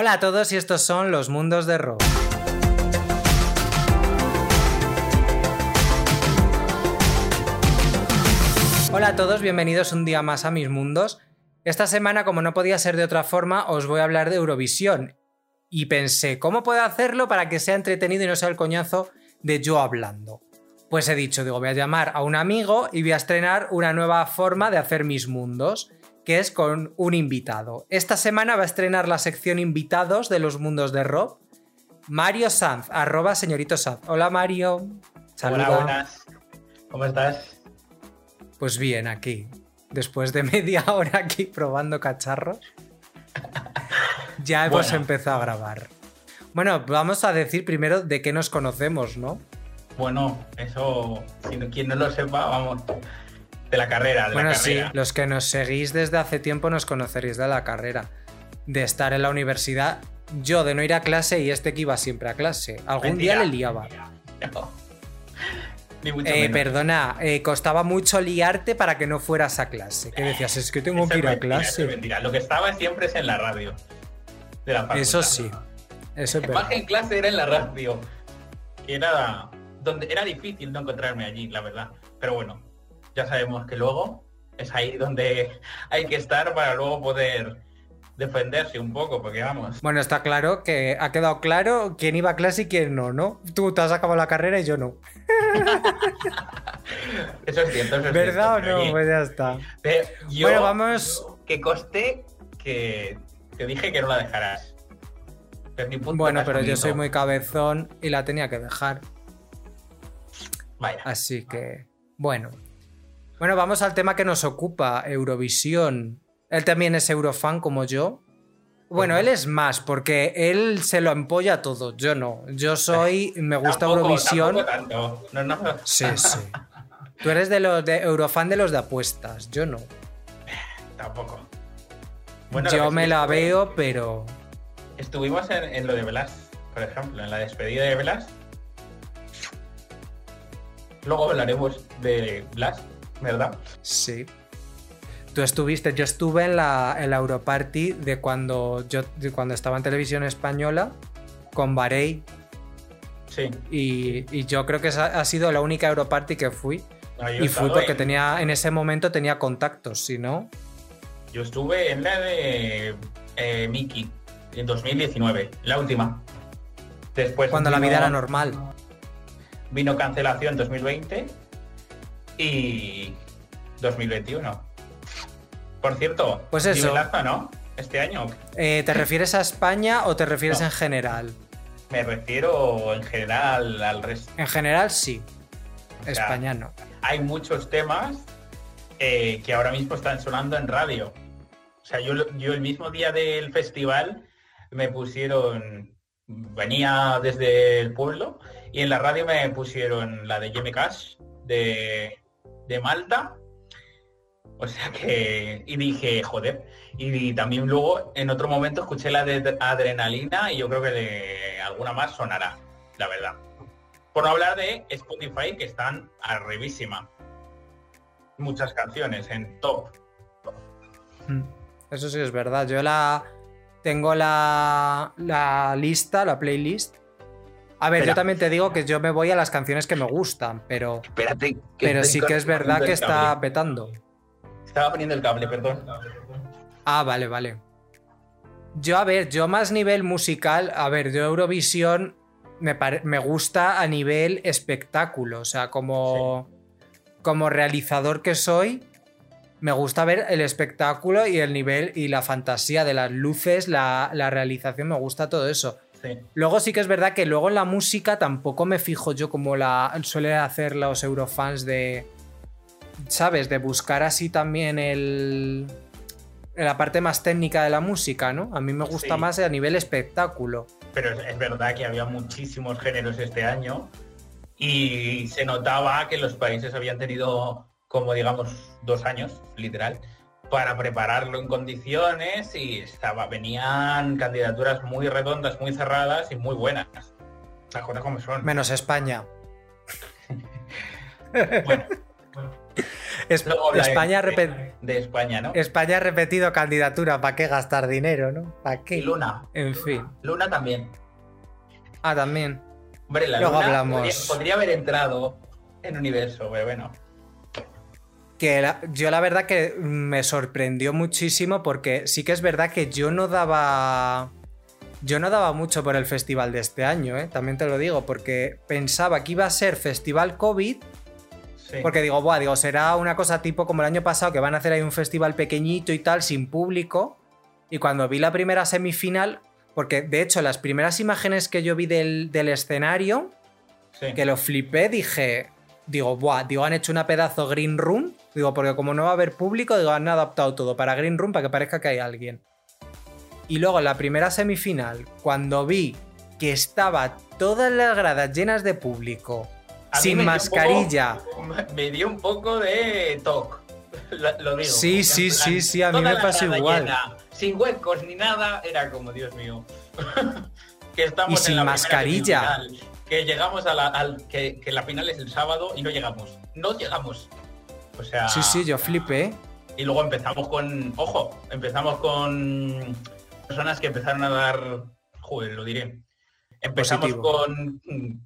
Hola a todos y estos son los mundos de Rob. Hola a todos, bienvenidos un día más a mis mundos. Esta semana, como no podía ser de otra forma, os voy a hablar de Eurovisión. Y pensé, ¿cómo puedo hacerlo para que sea entretenido y no sea el coñazo de yo hablando? Pues he dicho, digo, voy a llamar a un amigo y voy a estrenar una nueva forma de hacer mis mundos, que es con un invitado. Esta semana va a estrenar la sección invitados de los mundos de Rob. Mario Sanz, arroba señorito Sanz. Hola Mario. Saluda. Hola, buenas. ¿Cómo estás? Pues bien, aquí. Después de media hora aquí probando cacharros, ya hemos empezado a grabar. Bueno, vamos a decir primero de qué nos conocemos, ¿no? Bueno, eso, si quien no lo sepa, vamos, de la carrera. De bueno, la sí, los que nos seguís desde hace tiempo nos conoceréis de la carrera. De estar en la universidad, yo de no ir a clase y este que iba siempre a clase. Algún día le liaba. Eh, perdona, eh, costaba mucho liarte para que no fueras a clase. ¿Qué decías? Es que tengo que ir a clase. Es mentira. Lo que estaba siempre es en la radio. Eso sí. Eso es Más que en clase era en la radio. Era donde era difícil no encontrarme allí, la verdad. Pero bueno, ya sabemos que luego es ahí donde hay que estar para luego poder defenderse un poco, porque vamos. Bueno, está claro que ha quedado claro quién iba a clase y quién no, ¿no? Tú te has acabado la carrera y yo no. eso es cierto, eso es ¿Verdad o no? pues ya está. bueno, vamos. que coste que te dije que no la dejarás. bueno, pero yo soy muy cabezón y la tenía que dejar. Vaya. Así que, bueno. Bueno, vamos al tema que nos ocupa, Eurovisión. Él también es eurofan como yo. Bueno, él es más, porque él se lo empolla todo, yo no. Yo soy, me gusta Eurovisión. No, no. Sí, sí. Tú eres de los de Eurofan de los de apuestas, yo no. Tampoco. yo me la veo, pero. Estuvimos en, lo de Blas, por ejemplo, en la despedida de Blas. Luego hablaremos de Blas, ¿verdad? Sí. Tú estuviste, yo estuve en la, en la Europarty de cuando yo cuando estaba en televisión española con Barey. Sí. Y, yo creo que esa ha sido la única Europarty que fui. Y fui porque tenía, en ese momento tenía contactos, si no. Yo estuve en la de eh, Mickey en 2019, la última. Después. Cuando la vida era normal. Vino cancelación 2020 y 2021. Por cierto, pues eso. ¿no? Este año. Eh, ¿Te refieres a España o te refieres en general? Me refiero en general al resto. En general sí. España no. Hay muchos temas eh, que ahora mismo están sonando en radio. O sea, yo, yo el mismo día del festival me pusieron, venía desde el pueblo y en la radio me pusieron la de Jimmy Cash de, de Malta o sea que, y dije, joder. Y, también luego en otro momento escuché la de Adrenalina y yo creo que de alguna más sonará, la verdad. Por no hablar de Spotify, que están arribísima. Muchas canciones en top. Mm, eso sí es verdad. Yo la tengo la, la lista, la playlist. A ver, yo también te digo que yo me voy a las canciones que me gustan, pero. Espérate. pero sí que es verdad que está petando. Estaba poniendo el cable, perdón. Ah, vale, vale. Yo, a ver, yo más nivel musical, a ver, yo Eurovisión me, me gusta a nivel espectáculo, o sea, como, como realizador que soy, me gusta ver el espectáculo y el nivel y la fantasía de las luces, la, realización, me gusta todo eso. Luego sí que es verdad que luego en la música tampoco me fijo yo como la suele hacer los eurofans de ¿sabes? De buscar así también el, la parte más técnica de la música, ¿no? A mí me gusta más a nivel espectáculo. Pero es, verdad que había muchísimos géneros este año y se notaba que los países habían tenido como digamos dos años, literal, para prepararlo en condiciones y estaba, venían candidaturas muy redondas, muy cerradas y muy buenas. Las como son. Menos España. bueno. España, de, España, ¿no? España ha repetido candidatura, ¿para qué gastar dinero, no? ¿Para qué? Y Luna. En fin. Luna también. Ah, también. Hombre, la Luego Luna hablamos. Podría, haber entrado en universo, pero bueno. Que yo la verdad que me sorprendió muchísimo porque sí que es verdad que yo no daba yo no daba mucho por el festival de este año, ¿eh? también te lo digo, porque pensaba que iba a ser festival COVID. Porque digo, Buah, digo, será una cosa tipo como el año pasado, que van a hacer ahí un festival pequeñito y tal, sin público. Y cuando vi la primera semifinal, porque de hecho las primeras imágenes que yo vi del, escenario, que lo flipé, dije, digo, Buah, digo, han hecho una pedazo green room. Digo, porque como no va a haber público, digo, han adaptado todo para green room para que parezca que hay alguien. Y luego en la primera semifinal, cuando vi que estaba todas las gradas llenas de público, sin mascarilla. me dio un poco de toque. Lo, digo. Sí, sí, sí, sí, a mí me pasó igual. sin huecos ni nada, era como, Dios mío. que estamos y sin mascarilla. que llegamos a la, al, que, que, la final es el sábado y no llegamos. No llegamos. O sea. Sí, sí, yo flipé. Y luego empezamos con. Ojo, empezamos con personas que empezaron a dar, joder, lo diré. Empezamos con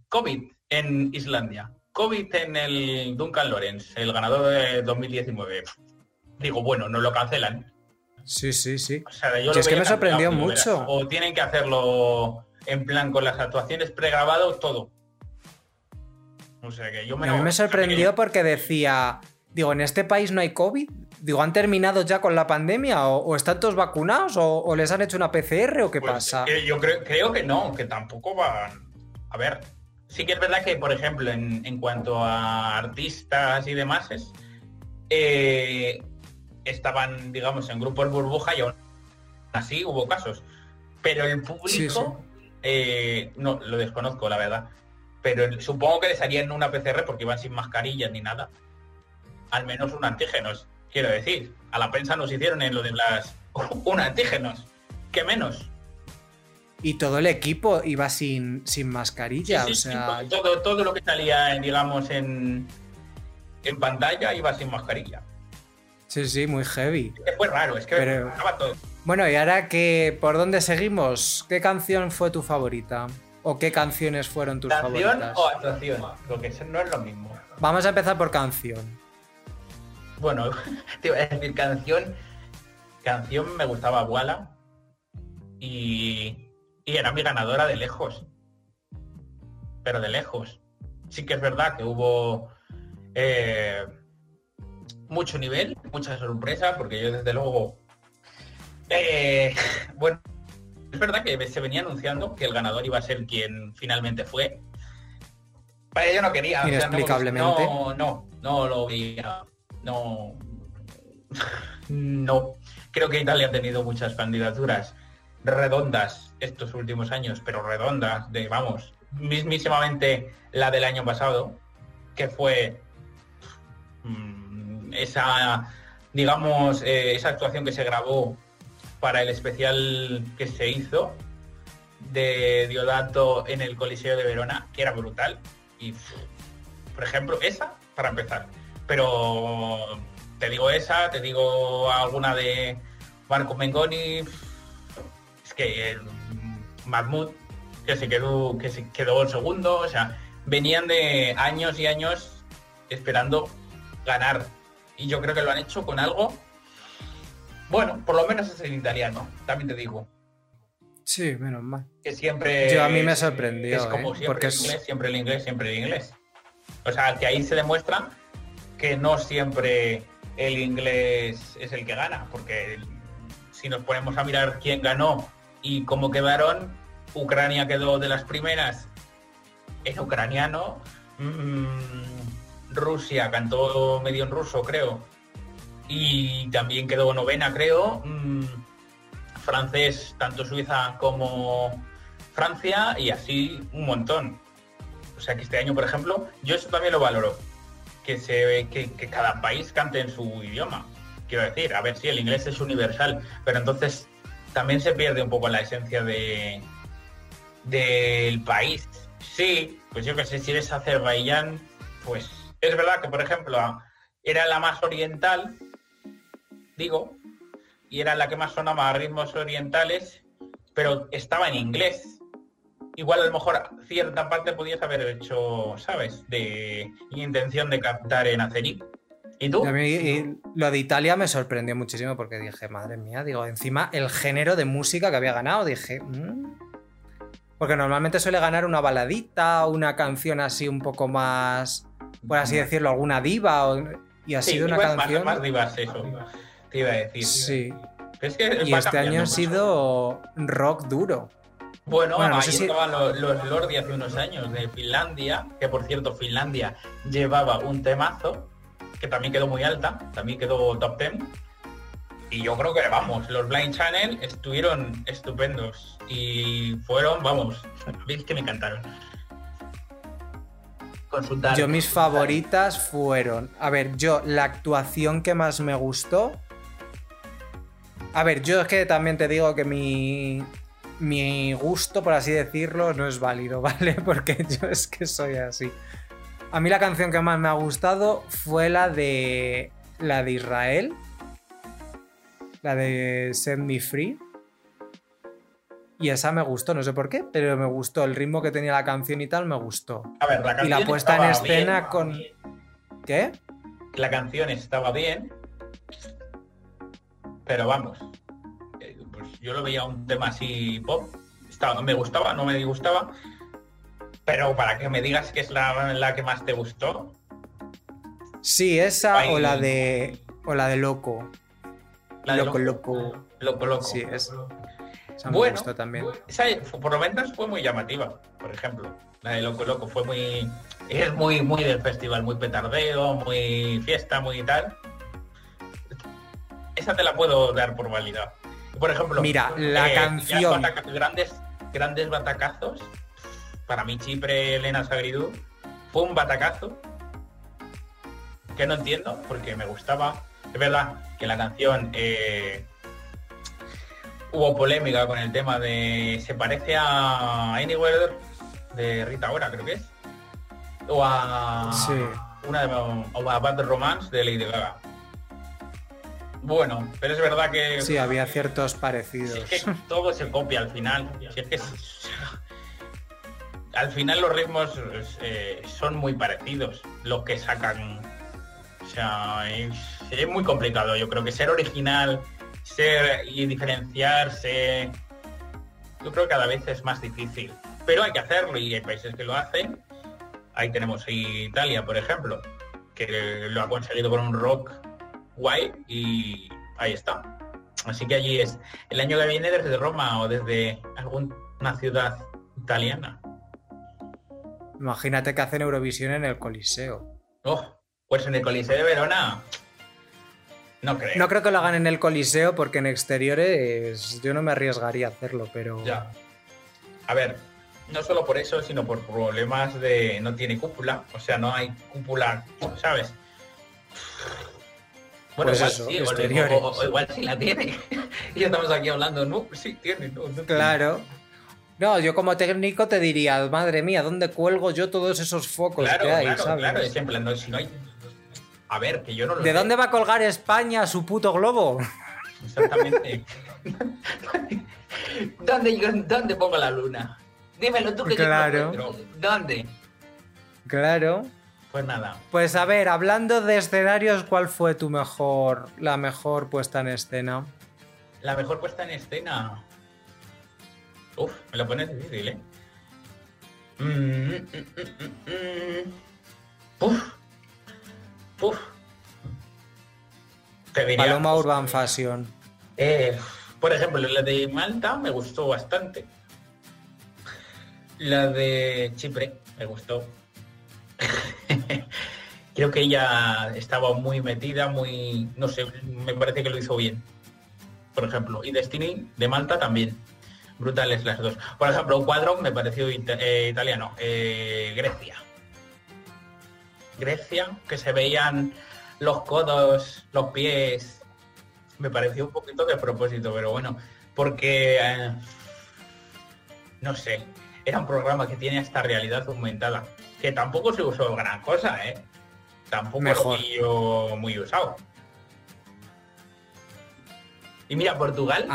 COVID en Islandia, COVID en el Duncan Lawrence, el ganador de 2019. Digo, bueno, no lo cancelan. Sí, sí, sí. O es que me sorprendió mucho. O tienen que hacerlo en plan con las actuaciones pregrabados, todo. O sea que yo me. A mí me sorprendió porque decía, digo, en este país no hay COVID. Digo, ¿han terminado ya con la pandemia? ¿O, están todos vacunados? ¿O, les han hecho una PCR? ¿O qué pues, pasa? Eh, yo creo, que no, que tampoco van. A ver, sí que es verdad que, por ejemplo, en, cuanto a artistas y demás, eh, estaban, digamos, en grupos burbuja y aún así hubo casos. Pero el público, eh, no, lo desconozco, la verdad. Pero supongo que les harían una PCR porque iban sin mascarillas ni nada. Al menos un antígenos. Quiero decir, a la prensa nos hicieron en lo de las un antígenos. ¿Qué menos? Y todo el equipo iba sin, sin mascarilla, o sea... todo, todo lo que salía, digamos, en, en pantalla iba sin mascarilla. Sí, sí, muy heavy. Es fue raro, es que estaba todo. Bueno, y ahora que por dónde seguimos, ¿qué canción fue tu favorita? ¿O qué canciones fueron tus favoritas? ¿Canción o actuación? Lo que no es lo mismo. Vamos a empezar por canción bueno, te iba a decir canción. Canción me gustaba Walla y, era mi ganadora de lejos. Pero de lejos. Sí que es verdad que hubo eh, mucho nivel, mucha sorpresa, porque yo desde luego. Eh, bueno, es verdad que se venía anunciando que el ganador iba a ser quien finalmente fue. Para yo no quería. Inexplicablemente. no, no, no lo veía no. No. Creo que Italia ha tenido muchas candidaturas redondas estos últimos años, pero redondas, de vamos, mismísimamente la del año pasado, que fue mm, esa, digamos, eh, esa actuación que se grabó para el especial que se hizo de Diodato en el Coliseo de Verona, que era brutal. Y, por ejemplo, esa, para empezar. Pero te digo esa, te digo alguna de Marco Mengoni, es que Mahmoud, que se quedó, que se quedó el segundo, o sea, venían de años y años esperando ganar. Y yo creo que lo han hecho con algo. Bueno, por lo menos es el italiano, también te digo. Sí, menos mal. Que siempre. Yo a mí me sorprendió. Es como ¿eh? siempre porque el inglés, siempre el inglés, siempre el inglés. O sea, que ahí se demuestra que no siempre el inglés es el que gana, porque si nos ponemos a mirar quién ganó y cómo quedaron, Ucrania quedó de las primeras en ucraniano, mm, Rusia cantó medio en ruso, creo, y también quedó novena, creo, mm, francés, tanto Suiza como Francia, y así un montón. O sea que este año, por ejemplo, yo eso también lo valoro que se que, que cada país cante en su idioma. Quiero decir, a ver si el inglés es universal, pero entonces también se pierde un poco la esencia de del país. Sí, pues yo que sé, si eres Azerbaiyán, pues es verdad que, por ejemplo, era la más oriental, digo, y era la que más sonaba a ritmos orientales, pero estaba en inglés. Igual a lo mejor cierta parte podías haber hecho, ¿sabes? De intención de captar en Aceric. ¿Y tú? A mí, lo de Italia me sorprendió muchísimo porque dije, madre mía, digo, encima el género de música que había ganado, dije, mm". porque normalmente suele ganar una baladita, una canción así un poco más, por así decirlo, alguna diva, y ha sido una canción... Más, divas, eso, te iba a decir. Sí. y este año ha sido rock duro. Bueno, ahí estaban los, los Lordi hace unos años de Finlandia, que por cierto Finlandia llevaba un temazo que también quedó muy alta, también quedó top 10. Y yo creo que, vamos, los Blind Channel estuvieron estupendos y fueron, vamos, veis que me encantaron. Consultar. Yo mis favoritas fueron, a ver, yo la actuación que más me gustó. A ver, yo es que también te digo que mi, mi gusto, por así decirlo, no es válido, ¿vale? Porque yo es que soy así. A mí la canción que más me ha gustado fue la de. La de Israel. La de Set Me Free. Y esa me gustó, no sé por qué, pero me gustó. El ritmo que tenía la canción y tal me gustó. A ver, la canción. Y la puesta en escena con. ¿Qué? La canción estaba bien. Pero vamos. Yo lo veía un tema así pop. Estaba, me gustaba, no me disgustaba pero para que me digas que es la, que más te gustó. Sí, esa o la de. O la de Loco. La loco, loco, loco. Loco, Sí, es. Esa me gustó también. Esa, por lo menos fue muy llamativa, por ejemplo. La de Loco Loco fue muy. Es muy, muy del festival, muy petardeo, muy fiesta, muy tal. Esa te la puedo dar por válida. Por ejemplo, mira, la eh, canción. Grandes, grandes batacazos para mí Chipre, Elena Sagridú, fue un batacazo que no entiendo porque me gustaba. Es verdad que la canción eh, hubo polémica con el tema de se parece a Anywhere de Rita Ora, creo que es. O a una de, o a Bad Romance de Lady Gaga. Bueno, pero es verdad que. Sí, había ciertos parecidos. es que todo se copia al final. es que al final los ritmos eh, son muy parecidos, los que sacan. O sea, es, muy complicado. Yo creo que ser original, ser y diferenciarse, yo creo que cada vez es más difícil. Pero hay que hacerlo y hay países que lo hacen. Ahí tenemos Italia, por ejemplo, que lo ha conseguido con un rock guay y ahí está. Así que allí es el año que viene desde Roma o desde alguna ciudad italiana. Imagínate que hacen Eurovisión en el Coliseo. Oh, pues en el Coliseo de Verona. No creo. No creo que lo hagan en el Coliseo porque en exteriores yo no me arriesgaría a hacerlo, pero. Ya. A ver, no solo por eso, sino por problemas de. No tiene cúpula, o sea, no hay cúpula, ¿sabes? Bueno, pues igual, sí, o, igual sí la tiene. y estamos aquí hablando, no, sí tiene. No, claro. No, yo como técnico te diría, madre mía, ¿dónde cuelgo yo todos esos focos que hay? Claro, ¿sabes? claro, si no hay... A ver, que yo no lo ¿De dónde va a colgar España su puto globo? Exactamente. ¿Dónde, ¿Dónde pongo la luna? Dímelo tú que claro. ¿Dónde? Claro. Pues nada. Pues a ver, hablando de escenarios, ¿cuál fue tu mejor, la mejor puesta en escena? La mejor puesta en escena. Uf, me lo pones difícil, ¿eh? Mm, mm, mm, Uf. Uf. Paloma Urban Fashion. Eh, por ejemplo, la de Malta me gustó bastante. La de Chipre me gustó. Creo que ella estaba muy metida, muy. No sé, me parece que lo hizo bien. Por ejemplo. Y Destiny de Malta también brutales las dos. Por ejemplo, un cuadro me pareció eh, italiano, eh, Grecia. Grecia, que se veían los codos, los pies. Me pareció un poquito de propósito, pero bueno, porque eh, no sé, era un programa que tiene esta realidad aumentada, que tampoco se usó gran cosa, ¿eh? tampoco Mejor. lo muy usado. Y mira, Portugal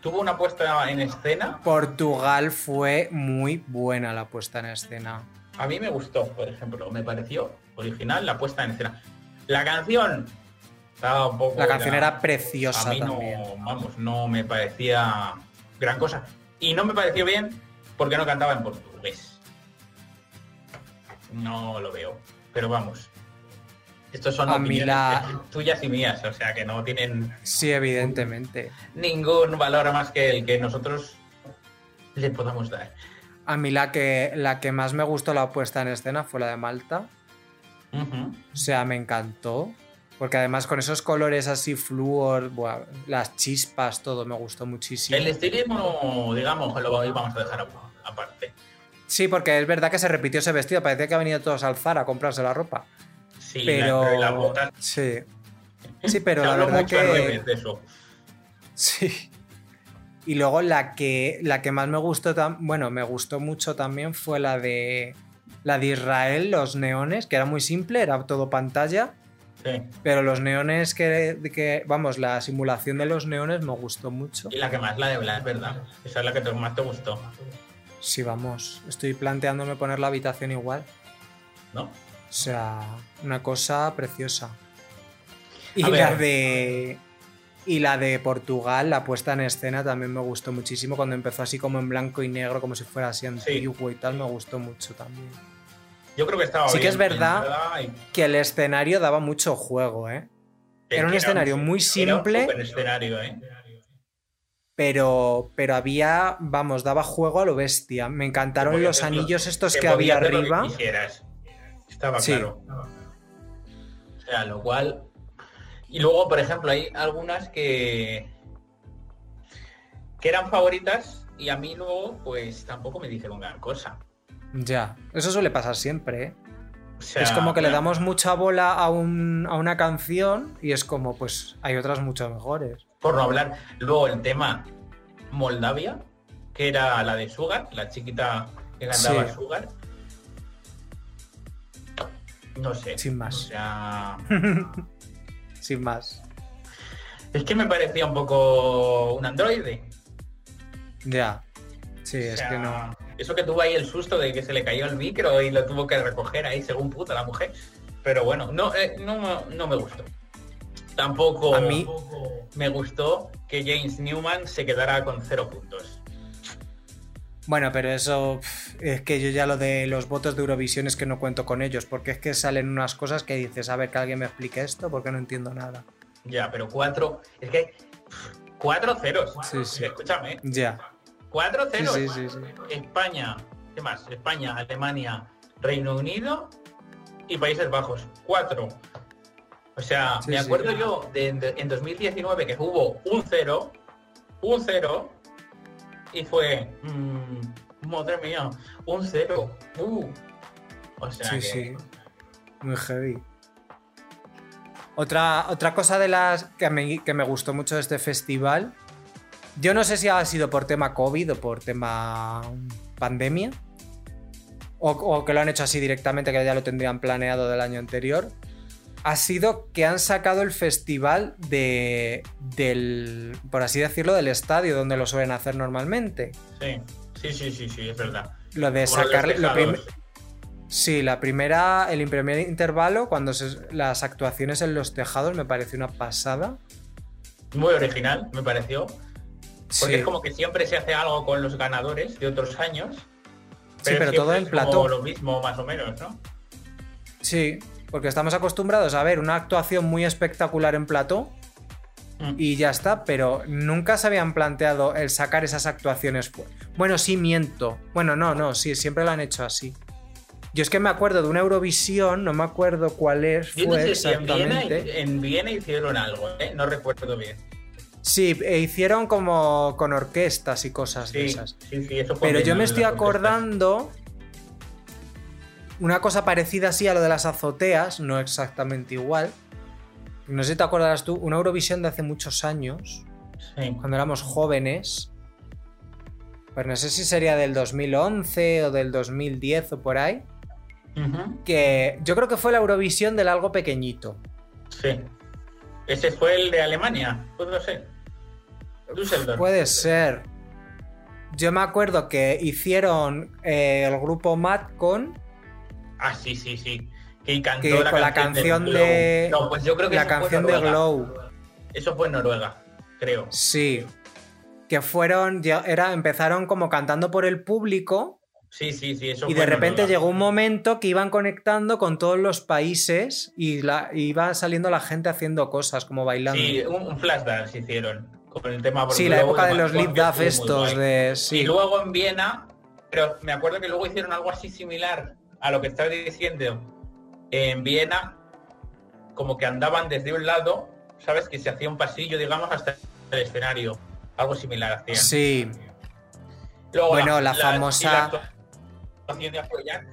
tuvo una puesta en escena. Portugal fue muy buena la puesta en escena. A mí me gustó, por ejemplo. Me pareció original la puesta en escena. La canción estaba un poco. La canción era- era preciosa a mí también. no, vamos, no me parecía gran cosa. Y no me pareció bien porque no cantaba en portugués. No lo veo. Pero vamos. Estos son A mí opiniones la- tuyas y mías, o sea que no tienen Sí, evidentemente. ningún valor más que el que nosotros le podamos dar. A mí la que, la que más me gustó la puesta en escena fue la de Malta. O sea, me encantó. Porque además con esos colores así flúor, buah, las chispas, todo me gustó muchísimo. El estilismo, digamos, lo vamos a dejar aparte. Sí, porque es verdad que se repitió ese vestido. Parecía que han venido todos al Zara a comprarse la ropa. Sí, pero. la, las botas. Sí. Sí, pero la verdad que. redes de eso. Sí. Y luego la que, la que más me gustó, bueno, me gustó mucho también fue la de la de Israel, los neones, que era muy simple, era todo pantalla, Sí. pero los neones que, que vamos, la simulación de los neones me gustó mucho. Y la que más, la de Blas, ¿verdad? Esa es la que más te gustó, Sí, vamos, estoy planteándome poner la habitación igual. ¿no? O sea, una cosa preciosa. Y A la ver. de. Y la de Portugal, la puesta en escena, también me gustó muchísimo. Cuando empezó así como en blanco y negro, como si fuera así antiguo y tal, me gustó mucho también. Yo creo que estaba Sí que es verdad Que el escenario daba mucho juego, ¿eh? Era un escenario muy Era simple. un super escenario, ¿eh? Pero, pero había, vamos, daba juego a lo bestia. Me encantaron los anillos estos que había que arriba. Estaba Sí. claro. O sea, lo cual. Y luego, por ejemplo, hay algunas que. que eran favoritas y a mí luego, pues tampoco me dijeron gran cosa. Ya, eso suele pasar siempre, ¿eh? O sea, es como que le damos mucha bola a, un- a una canción y es como, pues hay otras mucho mejores. Por no hablar. Luego el tema Moldavia, que era la de Sugar, la chiquita que cantaba Sí. Sugar. No sé. Sin más. O sea. Sin más. Es que me parecía un poco un androide. Ya. Sí, O es que no. Eso que tuvo ahí el susto de que se le cayó el micro y lo tuvo que recoger ahí según puta la mujer. Pero bueno, no, eh, no, no me gustó. Tampoco A mí- me gustó que James Newman se quedara con cero puntos. Bueno, pero eso es que yo ya lo de los votos de Eurovisión es que no cuento con ellos, porque es que salen unas cosas que dices, a ver, que alguien me explique esto, porque no entiendo nada. Ya, pero cuatro. Es que. Cuatro ceros. Sí, sí. Escúchame. Ya. Cuatro ceros. sí, sí, sí. España. ¿Qué más? España, Alemania, Reino Unido y Países Bajos. Cuatro. O sea, Sí, me sí. acuerdo yo de, de- en 2019 que hubo un cero. Un cero. Y fue. mm, madre mía. Un cero. Uh. O sea Sí, que- sí. Muy heavy. Otra, otra cosa de las que me, que me gustó mucho de este festival. Yo no sé si ha sido por tema COVID o por tema pandemia. O, o que lo han hecho así directamente, que ya lo tendrían planeado del año anterior. Ha sido que han sacado el festival de, del, por así decirlo, del estadio donde lo suelen hacer normalmente. Sí, sí, sí, sí, sí, es verdad. Lo de Como sacarle. lo. Sí, la primera, el primer intervalo, cuando se- las actuaciones en los tejados me pareció una pasada. Muy original, me pareció. Porque Sí, es como que siempre se hace algo con los ganadores de otros años. Sí, pero todo en plató. lo mismo, más o menos, ¿no? sí, porque estamos acostumbrados a ver una actuación muy espectacular en plató Mm. y ya está, pero nunca se habían planteado el sacar esas actuaciones. Bueno, sí, miento. Bueno, no, no, sí, siempre lo han hecho así. Yo es que me acuerdo de una Eurovisión, no me acuerdo cuál es, Yo no fue sé si en Viena, en Viena hicieron algo, ¿eh? No recuerdo bien. Sí, e hicieron como con orquestas y cosas de esas. sí, sí, eso fue Pero en yo me estoy acordando una cosa parecida así a lo de las azoteas, no exactamente igual. No sé si te acordarás tú, una Eurovisión de hace muchos años, Sí. cuando éramos jóvenes. Pues no sé si sería del 2011 o del 2010 o por ahí. que yo creo que fue la Eurovisión del algo pequeñito. Sí. Ese fue el de Alemania, puede ser. Puede ser. Yo me acuerdo que hicieron eh, el grupo Matt con. Ah, sí, sí, sí. Que cantó la, canción de. No, pues yo creo que la canción de Glow. Eso fue en Noruega, creo. Sí. Que fueron. Era, empezaron como cantando por el público Sí, sí, sí. y de repente llegó un momento que iban conectando con todos los países y la, iba saliendo la gente haciendo cosas, como bailando. Sí, un, flash dance hicieron con el tema. Sí, la época de los lip duff estos de. Y luego en Viena, pero me acuerdo que luego hicieron algo así similar a lo que estás diciendo. En Viena, como que andaban desde un lado, ¿sabes? Que se hacía un pasillo, digamos, hasta el escenario. Algo similar hacían. Sí. bueno, la, famosa de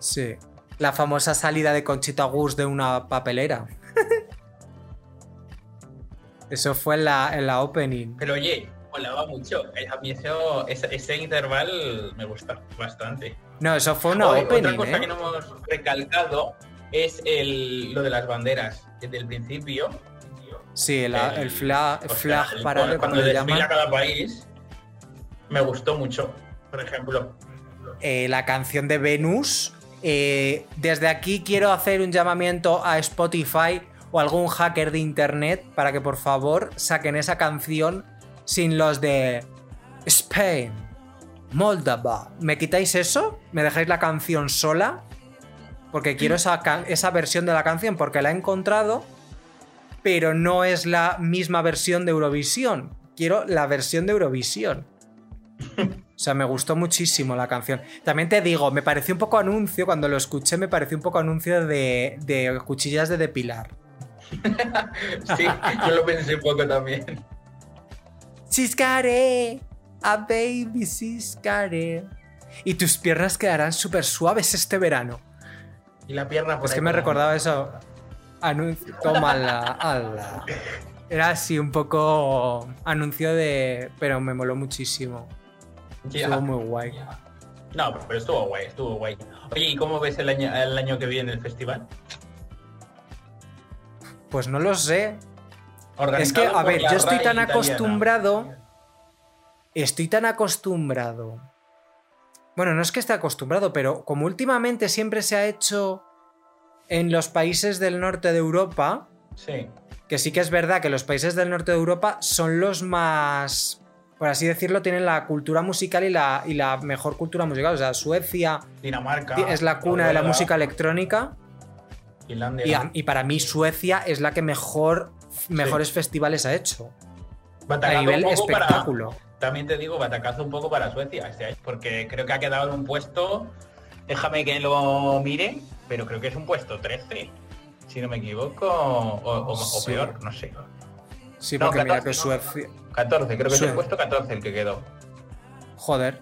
Sí. La famosa salida de Conchita Gus de una papelera. eso fue en la, en la opening. Pero oye, molaba mucho. A mí ese, intervalo me gusta bastante. No, eso fue una opening. Otra cosa ¿eh? que no hemos recalcado es el, lo de las banderas. Desde el principio. Sí, el, flag, para cuando, desfila cada país, me gustó mucho. Por ejemplo, eh, la canción de Venus. Eh, desde aquí quiero hacer un llamamiento a Spotify o algún hacker de internet para que por favor saquen esa canción sin los de Spain, Moldava. ¿Me quitáis eso? ¿Me dejáis la canción sola? Porque quiero esa, esa versión de la canción porque la he encontrado, pero no es la misma versión de Eurovisión. Quiero la versión de Eurovisión. O sea, me gustó muchísimo la canción. También te digo, me pareció un poco anuncio, cuando lo escuché me pareció un poco anuncio de, de cuchillas de depilar. sí, yo lo pensé un poco también. Ciscare, a baby ciscare. Y tus piernas quedarán súper suaves este verano. Y la pierna por Es que me recordaba eso. Anuncio. Toma la. Era así un poco anuncio de. Pero me moló muchísimo. Estuvo muy guay. No, pero estuvo guay, estuvo guay. Oye, ¿y cómo ves el año, el año que viene el festival? Pues no lo sé. Es que, a ver, yo estoy tan acostumbrado. Estoy tan acostumbrado. Bueno, no es que esté acostumbrado, pero como últimamente siempre se ha hecho en los países del norte de Europa. Sí. Que sí que es verdad que los países del norte de Europa son los más por así decirlo, tienen la cultura musical y la, y la mejor cultura musical. O sea, Suecia Dinamarca, es la cuna de la música electrónica. Finlandia. Y, para mí Suecia es la que mejor, mejores festivales ha hecho. a nivel espectáculo. También te digo, batacazo un poco para Suecia este porque creo que ha quedado en un puesto, déjame que lo mire, pero creo que es un puesto 13, si no me equivoco, o, peor, no sé. Sí, porque mira que Suecia... 14, creo que es el puesto 14 el que quedó. Joder.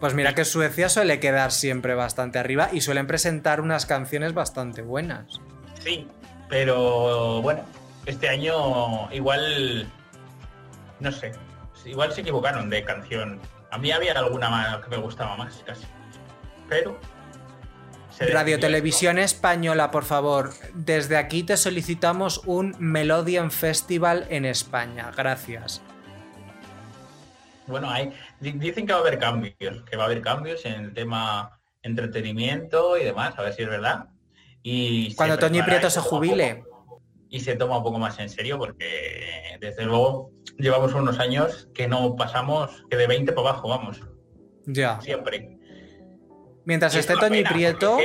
Pues mira que Suecia suele quedar siempre bastante arriba y suelen presentar unas canciones bastante buenas. Sí, pero bueno, este año igual, no sé, igual se equivocaron de canción. A mí había alguna más que me gustaba más, casi. Pero... Radio Televisión Española, por favor, desde aquí te solicitamos un Melodian Festival en España. Gracias. Bueno, hay, dicen que va a haber cambios, que va a haber cambios en el tema entretenimiento y demás, a ver si es verdad. Y Cuando Toño y Prieto se jubile. Y se toma un poco más en serio porque, desde luego, llevamos unos años que no pasamos, que de 20 para abajo, vamos. Ya. Siempre. Mientras esté Toño y Prieto...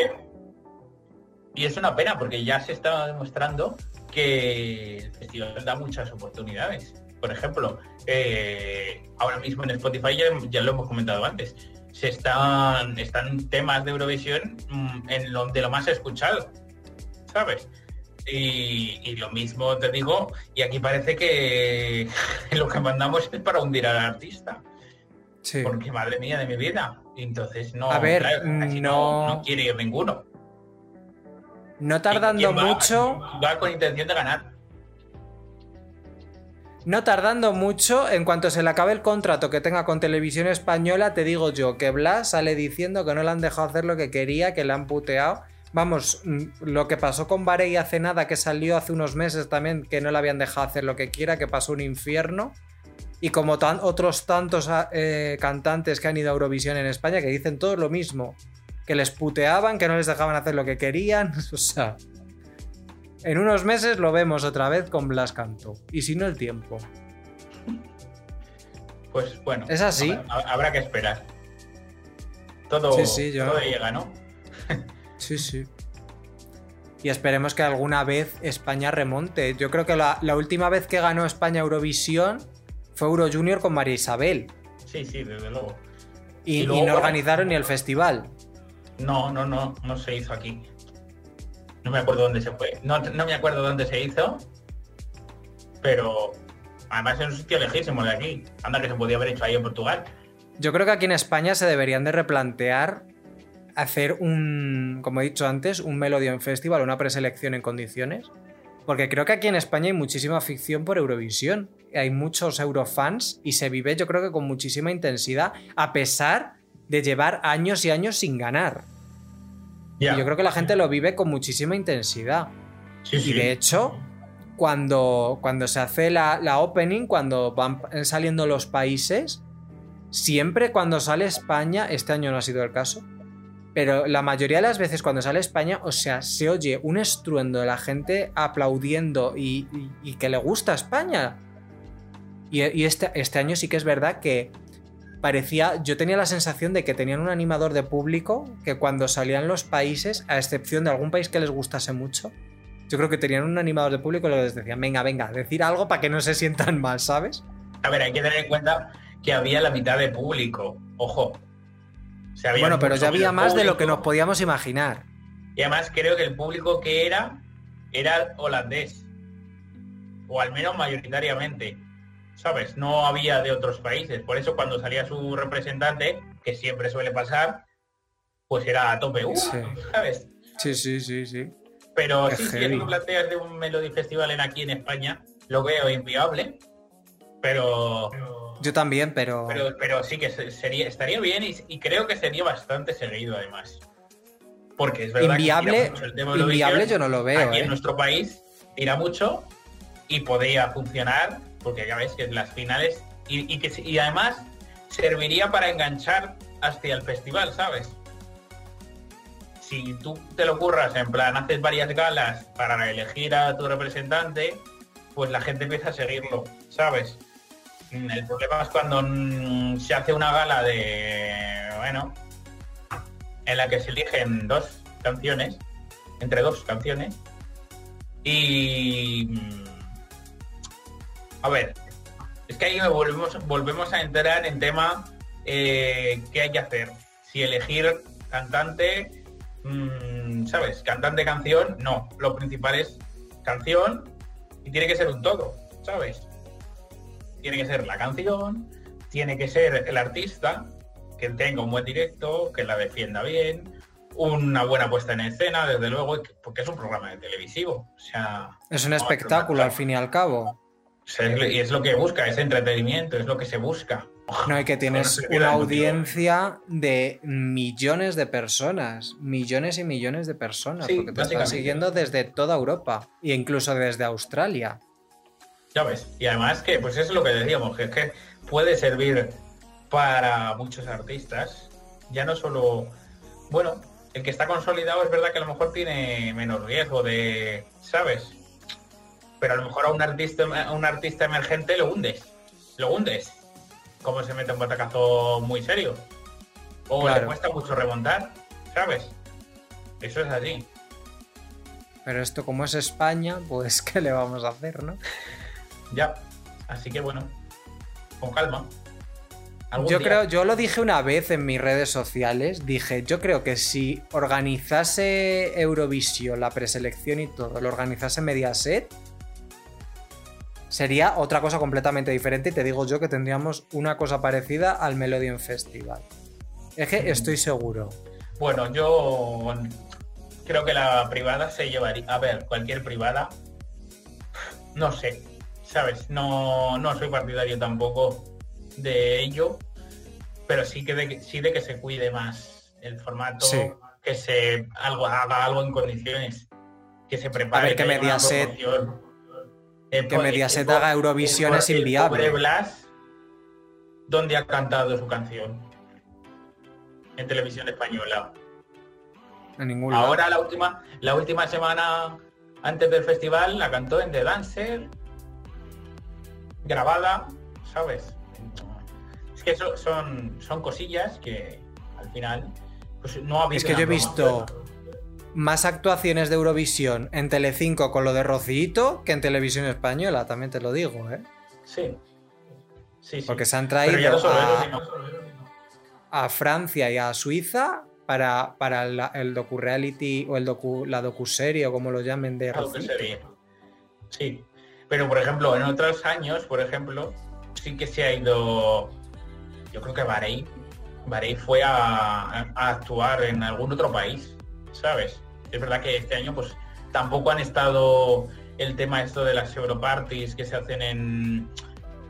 y es una pena porque ya se está demostrando que el festival da muchas oportunidades por ejemplo, eh, ahora mismo en Spotify ya, lo hemos comentado antes, se están, están temas de Eurovisión mm, en lo, de lo más escuchado, ¿sabes? Y, lo mismo te digo, y aquí parece que lo que mandamos es para hundir al artista. Sí. Porque madre mía de mi vida. Entonces no, a ver, no... no... quiere ir ninguno. No tardando mucho. Va con intención de ganar. No tardando mucho, en cuanto se le acabe el contrato que tenga con Televisión Española, te digo yo que Blas sale diciendo que no le han dejado hacer lo que quería, que le han puteado. Vamos, mm, lo que pasó con Barey hace nada, que salió hace unos meses también, que no le habían dejado hacer lo que quiera, que pasó un infierno. Y como tan, otros tantos ah, eh, cantantes que han ido a Eurovisión en España que dicen todo lo mismo, que les puteaban, que no les dejaban hacer lo que querían, o sea... En unos meses lo vemos otra vez con Blas Canto. Y si no, el tiempo. Pues bueno. Es así. Habrá, habrá que esperar. Todo, Sí, sí, yo- todo llega, ¿no? Sí, sí. Y esperemos que alguna vez España remonte. Yo creo que la, la última vez que ganó España Eurovisión fue Euro Junior con María Isabel. Sí, sí, desde luego. Y, Y y luego, no bueno, organizaron ni el festival. No, no, no, no se hizo aquí. No me acuerdo dónde se fue. No, no me acuerdo dónde se hizo. Pero además es un sitio lejísimo de aquí. Anda que se podía haber hecho ahí en Portugal. Yo creo que aquí en España se deberían de replantear hacer un, como he dicho antes, un Melodion Festival, una preselección en condiciones. Porque creo que aquí en España hay muchísima ficción por Eurovisión. Hay muchos Eurofans y se vive yo creo que con muchísima intensidad, a pesar de llevar años y años sin ganar. Y yo creo que la gente lo vive con muchísima intensidad. Sí, Y de hecho, cuando, cuando se hace la, la opening, cuando van saliendo los países, siempre cuando sale España, este año no ha sido el caso, pero la mayoría de las veces cuando sale España, o sea, se oye un estruendo de la gente aplaudiendo y, que le gusta España. Y, y este, este año sí que es verdad que parecía, yo tenía la sensación de que tenían un animador de público que cuando salían los países, a excepción de algún país que les gustase mucho, yo creo que tenían un animador de público que les decían, venga, venga, decir algo para que no se sientan mal, ¿sabes? A ver, hay que tener en cuenta que había la mitad de público. Ojo. O sea, había Bueno, pero ya había más de lo que nos podíamos imaginar. Y además creo que el público que era era holandés. O al menos mayoritariamente. ¿Sabes? No había de otros países. Por eso cuando salía su representante, que siempre suele pasar, pues era a tope. ¡uh! Sí. ¿Sabes? Sí, sí, sí, sí. Pero Qué sí, si heavy. tú planteas de un Melody Festival en aquí en España, lo veo inviable. Pero, Yo también, pero... pero, pero sí que se- sería, estaría bien y, y creo que sería bastante seguido además. Porque es verdad Inviable, que el tema de inviable yo no lo veo, aquí ¿eh? en nuestro país tira mucho y podría funcionar porque ya ves que las finales y, y que y además serviría para enganchar hacia el festival, ¿sabes? Si tú te lo curras, en plan, haces varias galas para elegir a tu representante, pues la gente empieza a seguirlo, ¿sabes? Mm, El problema es cuando mm, se hace una gala de, bueno, en la que se eligen dos canciones, entre dos canciones, y... mm, A ver, es que ahí volvemos, volvemos a entrar en tema eh, qué hay que hacer. Si elegir cantante, ¿sabes? Cantante, canción, no. Lo principal es canción y tiene que ser un todo, ¿sabes? Tiene que ser la canción, tiene que ser el artista, que tenga un buen directo, que la defienda bien, una buena puesta en escena, desde luego, porque es un programa de televisivo. O sea, Es un no, espectáculo, al fin y al cabo. y es lo que busca, es entretenimiento, es lo que se busca. No, y que tienes una audiencia de millones de personas, millones y millones de personas, Sí, porque te están siguiendo desde toda Europa e incluso desde Australia. Ya ves. Y además que, pues es lo que decíamos, que es que puede servir para muchos artistas. Ya no solo, bueno, el que está consolidado es verdad que a lo mejor tiene menos riesgo de, ¿sabes? Pero a lo mejor a un artista, a un artista emergente lo hundes. Lo hundes. Como se mete un batacazo muy serio. O le cuesta mucho remontar, ¿sabes? Eso es así. Pero esto como es España, pues ¿qué le vamos a hacer, no? Ya. Así que bueno, con calma. Yo día- creo, yo lo dije una vez en mis redes sociales, dije, yo creo que si organizase Eurovisión, la preselección y todo, lo organizase Mediaset, sería otra cosa completamente diferente y te digo yo que tendríamos una cosa parecida al Melodion Festival. Es que estoy seguro. Bueno, yo creo que la privada se llevaría. A ver, cualquier privada. No sé. ¿Sabes? No, no soy partidario tampoco de ello, pero sí que de, sí de que se cuide más el formato, que se algo, haga algo en condiciones, que se prepare. A ver, que Mediaset, eh, que Mediaset haga Eurovisión es inviable. Blas, ¿dónde ha cantado su canción? En televisión española. En ningún Ahora la última, la última semana antes del festival la cantó en The Dancer, grabada, ¿sabes? Es que son, son cosillas que al final pues no ha Es que yo he visto más actuaciones de Eurovisión en Telecinco con lo de Rocito que en televisión española, también te lo digo, ¿eh? Sí. Sí, Porque se han traído a, Francia y a Suiza para, para el docu-reality o el docu, la docu-serie o como lo llamen de Rocito. Sí, pero por ejemplo, en otros años, por ejemplo, sí que se ha ido, yo creo que Bahrein, Bahrein fue a, actuar en algún otro país, ¿sabes? Es verdad que este año pues tampoco han estado el tema esto de las Europarties que se hacen en,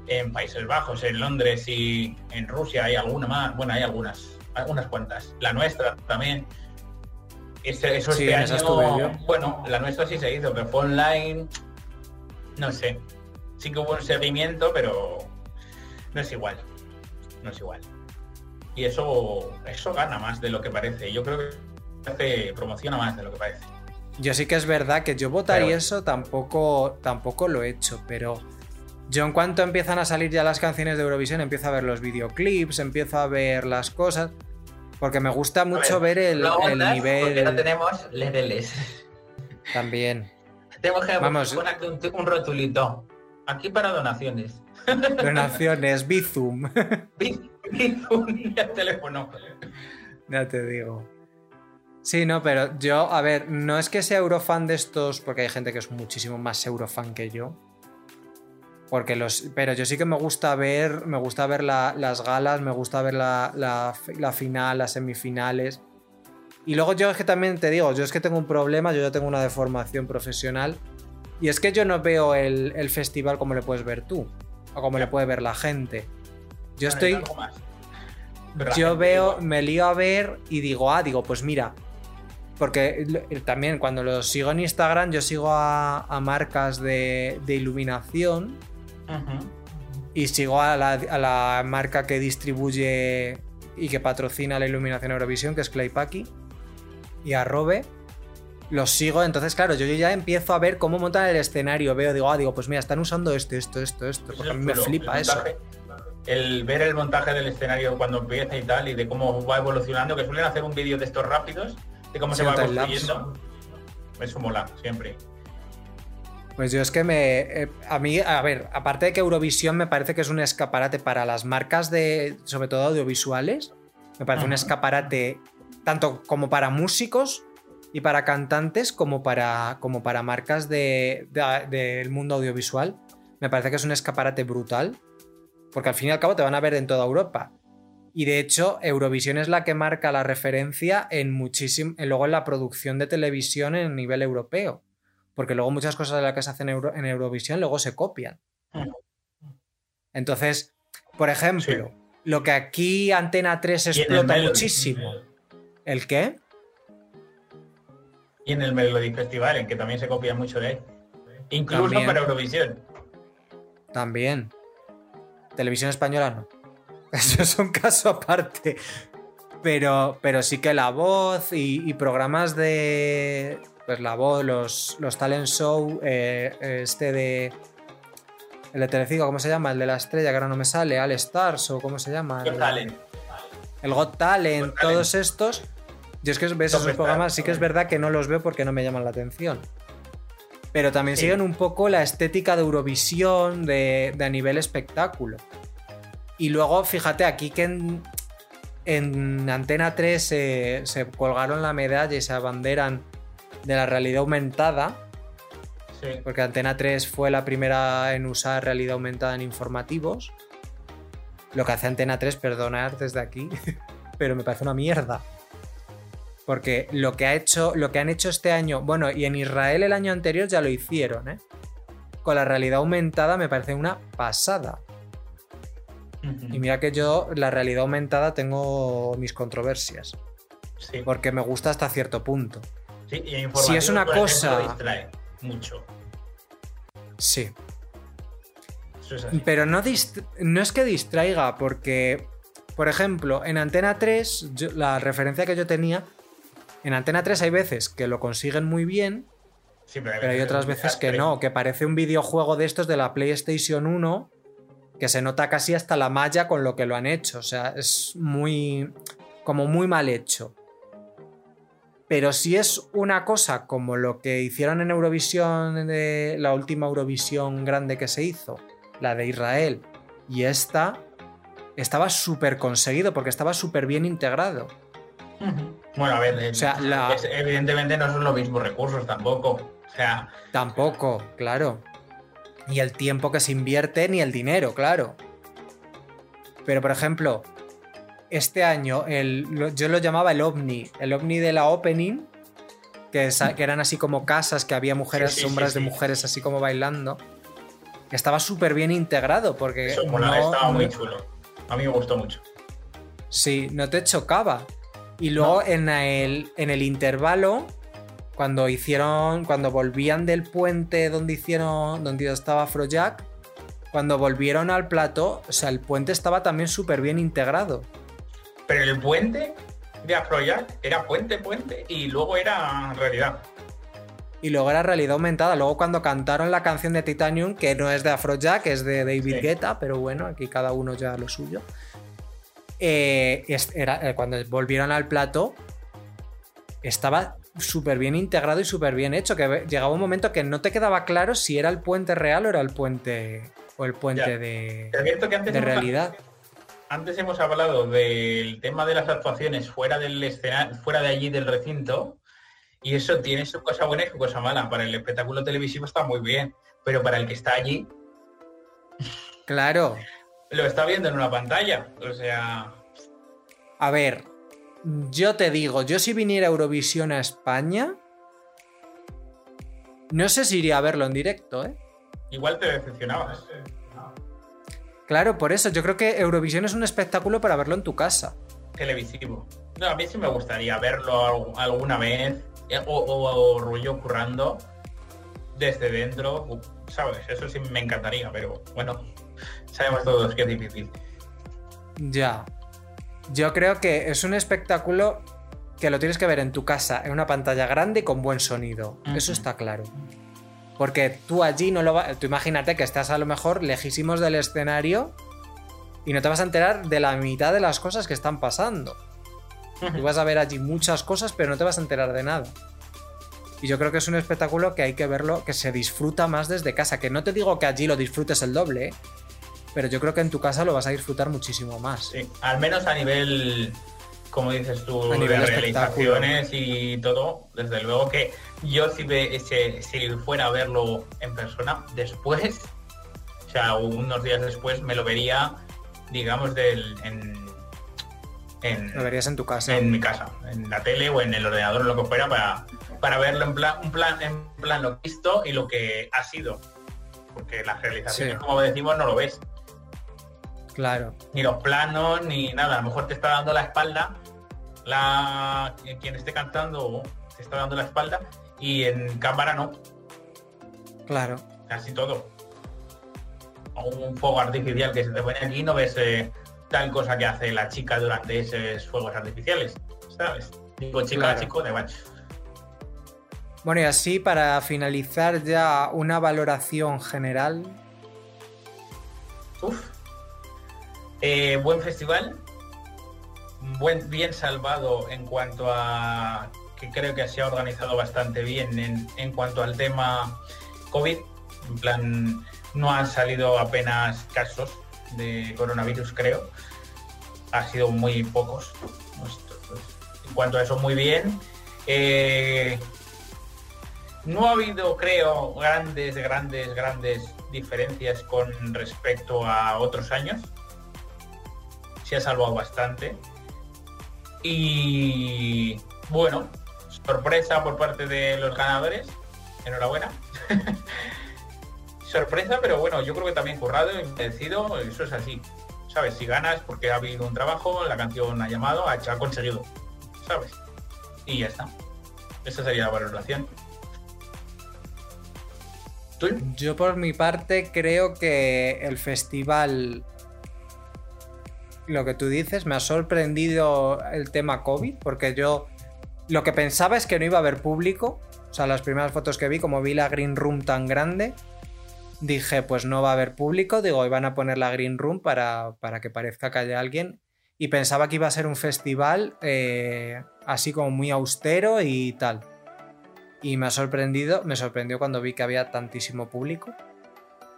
en Países Bajos, en Londres y en Rusia, hay alguna más, bueno, hay algunas, algunas cuantas. La nuestra también. Ese, eso este año, bueno, la nuestra sí se hizo, pero fue online, no sé. Sí que hubo un seguimiento, pero no es igual. No es igual. Y eso, eso gana más de lo que parece. Yo creo que hace, promociona más de lo que parece. Yo sí que es verdad que yo votar y eso tampoco, tampoco lo he hecho, pero yo en cuanto empiezan a salir ya las canciones de Eurovisión, empiezo a ver los videoclips, empiezo a ver las cosas, porque me gusta mucho ver, el, el nivel... no tenemos lereles. También. Tenemos que Vamos. poner un, rotulito. Aquí para donaciones. Donaciones, Bizum. Bizum y el teléfono. Ya te digo. Sí, no, pero yo, a ver, no es que sea eurofan de estos, porque hay gente que es muchísimo más eurofan que yo. Porque los. Pero yo sí que me gusta ver. Me gusta ver las galas, me gusta ver la, la, final, las semifinales. Y luego yo es que también te digo, yo es que tengo un problema, yo ya tengo una deformación profesional. Y es que yo no veo el, festival como le puedes ver tú, o como le puede ver la gente. Yo estoy... Yo veo, me lío a ver y digo, ah, digo, pues mira, porque también cuando lo sigo en Instagram, yo sigo a, marcas de, iluminación y sigo a la, a la, marca que distribuye y que patrocina la iluminación Eurovisión, que es Claypaki y arrobe, los sigo. Entonces, claro, yo ya empiezo a ver cómo montan el escenario. Veo, digo, ah, digo, pues mira, están usando esto, esto, esto, esto. Porque a mí me flipa eso. El ver el montaje del escenario cuando empieza y tal, y de cómo va evolucionando, que suelen hacer un vídeo de estos rápidos, de cómo se va construyendo. Eso mola, siempre. Pues yo es que me. Eh, a mí, a ver, aparte de que Eurovisión me parece que es un escaparate para las marcas de. sobre todo audiovisuales. Me parece un escaparate tanto como para músicos y para cantantes como para, como para marcas del mundo audiovisual. Me parece que es un escaparate brutal, porque al fin y al cabo te van a ver en toda Europa. Y de hecho, Eurovisión es la que marca la referencia en muchísimo, luego en la producción de televisión en nivel europeo. Porque luego muchas cosas de las que se hacen en, Eurovisión luego se copian. Entonces, por ejemplo, lo que aquí Antena 3 explota muchísimo ¿El qué? Y en el Melody Festival, en que también se copia mucho de él. Incluso para Eurovisión. También. Televisión española no. Eso es un caso aparte. Pero, pero sí que la voz y, programas de. Pues la voz, los, los talent show, eh, este de. El de Telecinco, ¿cómo se llama? El de la estrella, que ahora no me sale, All Stars o cómo se llama. El, Talent. El Got Talent, todos estos yo es que ves esos programas, sí que es verdad que no los veo porque no me llaman la atención. Pero también siguen un poco la estética de Eurovisión de, a nivel espectáculo. Y luego, fíjate, aquí que en, Antena 3 se, colgaron la medalla y se abanderan de la realidad aumentada. Porque Antena 3 fue la primera en usar realidad aumentada en informativos. Lo que hace Antena 3, perdonar desde aquí, pero me parece una mierda. Porque lo que, ha hecho, lo que han hecho este año, bueno, y en Israel el año anterior ya lo hicieron, ¿eh? con la realidad aumentada me parece una pasada. Y mira que yo, la realidad aumentada, tengo mis controversias. Sí. Porque me gusta hasta cierto punto. Sí, y Si es una cosa- distrae mucho. Sí. Eso es así. Pero no, no es que distraiga, porque, por ejemplo, en Antena 3, yo- la referencia que yo tenía, en Antena 3 hay veces que lo consiguen muy bien, Sí, pero hay otras veces que no, que parece un videojuego de estos de la PlayStation 1, que se nota casi hasta la malla con lo que lo han hecho. O sea, es muy. como muy mal hecho. Pero si es una cosa como lo que hicieron en Eurovisión, de la última Eurovisión grande que se hizo, la de Israel, y esta, estaba súper conseguido porque estaba súper bien integrado. Bueno, a ver, O sea, la- es- evidentemente no son los mismos recursos tampoco. O sea, Tampoco, claro. Ni el tiempo que se invierte, ni el dinero, claro. Pero, por ejemplo, este año, el, yo lo llamaba el ovni, el ovni de la opening, que, eran así como casas, que había mujeres, Sí, sí, sí, sombras de mujeres así como bailando. Estaba súper bien integrado, porque eso no- estaba muy chulo. A mí me gustó mucho. Sí, no te chocaba. Y luego en, el, en el intervalo, cuando hicieron. Cuando volvían del puente donde hicieron. donde estaba Afrojack. Cuando volvieron al plato, o sea, el puente estaba también súper bien integrado. Pero el puente de Afrojack era puente, puente, y luego era realidad. Y luego era realidad aumentada. Luego cuando cantaron la canción de Titanium, que no es de Afrojack, es de David Sí. Guetta, pero bueno, aquí cada uno ya lo suyo. Eh, era, eh, cuando volvieron al plato, estaba súper bien integrado y súper bien hecho. Que llegaba un momento que no te quedaba claro si era el puente real o era el puente. o el puente Ya. de, que antes de realidad. Antes hemos hablado del tema de las actuaciones fuera del escenario, fuera de allí del recinto, y eso tiene su cosa buena y su cosa mala. Para el espectáculo televisivo está muy bien, pero para el que está allí, Claro. Lo está viendo en una pantalla. O sea, A ver, yo te digo, yo si viniera Eurovisión a España, no sé si iría a verlo en directo, ¿eh? igual te decepcionabas. Claro, por eso, yo creo que Eurovisión es un espectáculo para verlo en tu casa. Televisivo. No, a mí sí me gustaría verlo al- alguna vez, eh, o, o- o rollo currando desde dentro, ¿sabes? Eso sí me encantaría, pero bueno, sabemos todos que es difícil. Ya. Yo creo que es un espectáculo que lo tienes que ver en tu casa, en una pantalla grande y con buen sonido. Eso está claro. Porque tú allí no lo vas. Tú imagínate que estás a lo mejor lejísimos del escenario y no te vas a enterar de la mitad de las cosas que están pasando. Tú vas a ver allí muchas cosas, pero no te vas a enterar de nada. Y yo creo que es un espectáculo que hay que verlo, que se disfruta más desde casa. Que no te digo que allí lo disfrutes el doble, ¿eh? Pero yo creo que en tu casa lo vas a disfrutar muchísimo más. Sí, al menos a nivel, como dices tú, A nivel de realizaciones y todo, desde luego que yo si, ve, si, si fuera a verlo en persona, después, o sea, unos días después, me lo vería, digamos, del, en, en, Lo verías en tu casa. en mi casa, en la tele o en el ordenador o lo que fuera, para, para verlo en plan, un plan, en plan lo visto y lo que ha sido. Porque las realizaciones, Sí. como decimos, no lo ves Claro. ni los planos, ni nada. A lo mejor te está dando la espalda, la quien esté cantando te está dando la espalda y en cámara no, Claro. casi todo. O un fuego artificial que se te pone aquí no ves eh, tal cosa que hace la chica durante esos fuegos artificiales, ¿sabes? Digo chica, Claro. chico, de igual. Bueno, y así para finalizar ya una valoración general. Uf. Eh, buen festival. Buen, bien salvado en cuanto a que creo que se ha organizado bastante bien en, cuanto al tema COVID. En plan, no han salido apenas casos de coronavirus, creo. Ha sido muy pocos. En cuanto a eso, muy bien. Eh, no ha habido, creo, grandes, grandes, grandes diferencias con respecto a otros años. Se ha salvado bastante. Y bueno, sorpresa por parte de los ganadores. Enhorabuena. sorpresa, pero bueno, yo creo que también currado y merecido, eso es así. ¿Sabes? Si ganas porque ha habido un trabajo, la canción ha llamado, ha, conseguido. ¿Sabes? Y ya está. Esa sería la valoración. Yo por mi parte creo que el festival, lo que tú dices, me ha sorprendido el tema COVID, porque yo lo que pensaba es que no iba a haber público. O sea, las primeras fotos que vi, como vi la Green Room tan grande, dije, pues no va a haber público. Digo, iban a poner la Green Room para, para que parezca que haya alguien. Y pensaba que iba a ser un festival eh, así como muy austero y tal. Y me ha sorprendido, me sorprendió cuando vi que había tantísimo público.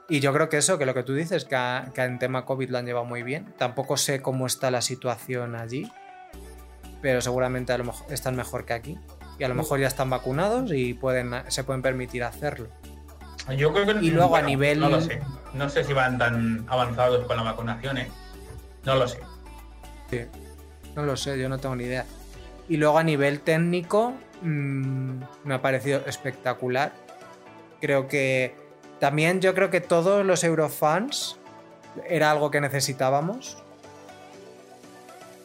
Y yo creo que eso, que lo que tú dices, que, a- que en tema COVID lo han llevado muy bien. Tampoco sé cómo está la situación allí, pero seguramente a lo mejor están mejor que aquí. Y a lo mejor ya están vacunados y pueden, se pueden permitir hacerlo. Yo creo que Y luego a nivel- No lo sé. No sé si van tan avanzados con la vacunación, ¿eh? No lo sé. Sí. No lo sé, yo no tengo ni idea. Y luego a nivel técnico, mm, me ha parecido espectacular. Creo que también yo creo que todos los Eurofans era algo que necesitábamos.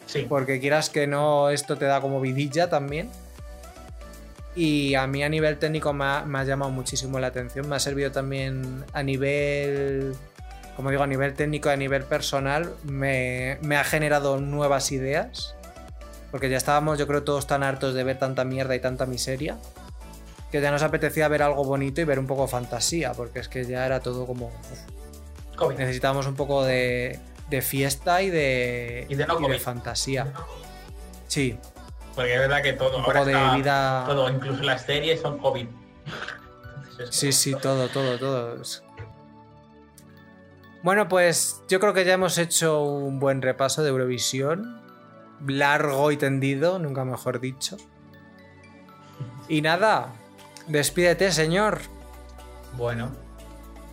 Sí. Porque quieras que no, esto te da como vidilla también. Y a mí a nivel técnico me ha, me ha llamado muchísimo la atención. Me ha servido también a nivel, como digo, a nivel técnico y a nivel personal. Me, me ha generado nuevas ideas. Porque ya estábamos, yo creo, todos tan hartos de ver tanta mierda y tanta miseria. Que ya nos apetecía ver algo bonito y ver un poco fantasía. Porque es que ya era todo como... uf, COVID. necesitábamos un poco de, de fiesta y de, Y de no COVID. fantasía. Sí, Porque es verdad que todo un ahora poco de está- vida. todo, incluso las series son COVID. Sí, sí, todo, todo, todo. Bueno, pues yo creo que ya hemos hecho un buen repaso de Eurovisión. Largo y tendido, nunca mejor dicho. Y nada, despídete, señor. Bueno,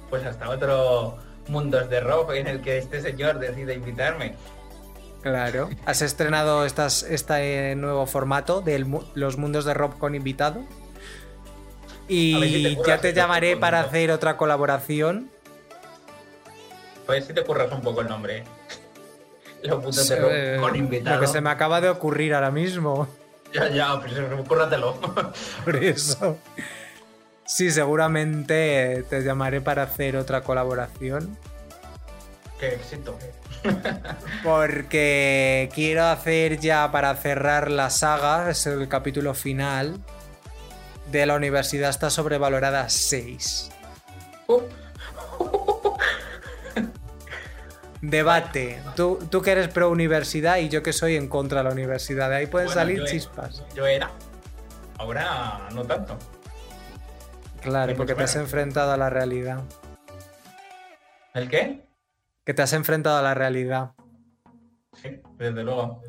pues hasta otro Mundos de Rock en el que este señor decide invitarme. Claro. Has estrenado estas, este nuevo formato de los mundos de Rob con invitado. A ver si te Y ya te llamaré para hacer otra colaboración. Pues si te curras un poco el nombre. Los Mundos de Rock con invitado. Lo que se me acaba de ocurrir ahora mismo. Ya, ya, pero cúrratelo. Por eso. Sí, seguramente te llamaré para hacer otra colaboración. Qué éxito. Porque quiero hacer ya para cerrar la saga, es el capítulo final de la universidad está sobrevalorada 6. Uh, Debate. Tú, tú que eres pro universidad y yo que soy en contra de la universidad. De ahí pueden Bueno, salir yo chispas. yo era. Ahora no tanto. Claro, porque te has enfrentado a la realidad. ¿El qué? Que te has enfrentado a la realidad. Sí, desde luego.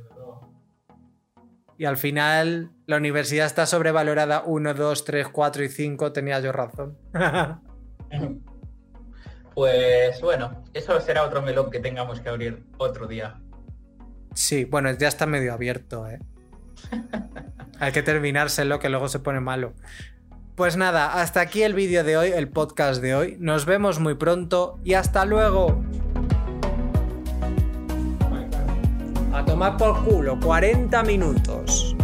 Y al final la universidad está sobrevalorada 1, 2, 3, 4 y 5. Tenía yo razón. Pues bueno, eso será otro melón que tengamos que abrir otro día. sí, bueno, ya está medio abierto, ¿eh? Hay que terminárselo que luego se pone malo. Pues nada, hasta aquí el vídeo de hoy, el podcast de hoy. Nos vemos muy pronto y hasta luego. A tomar por culo, 40 minutos.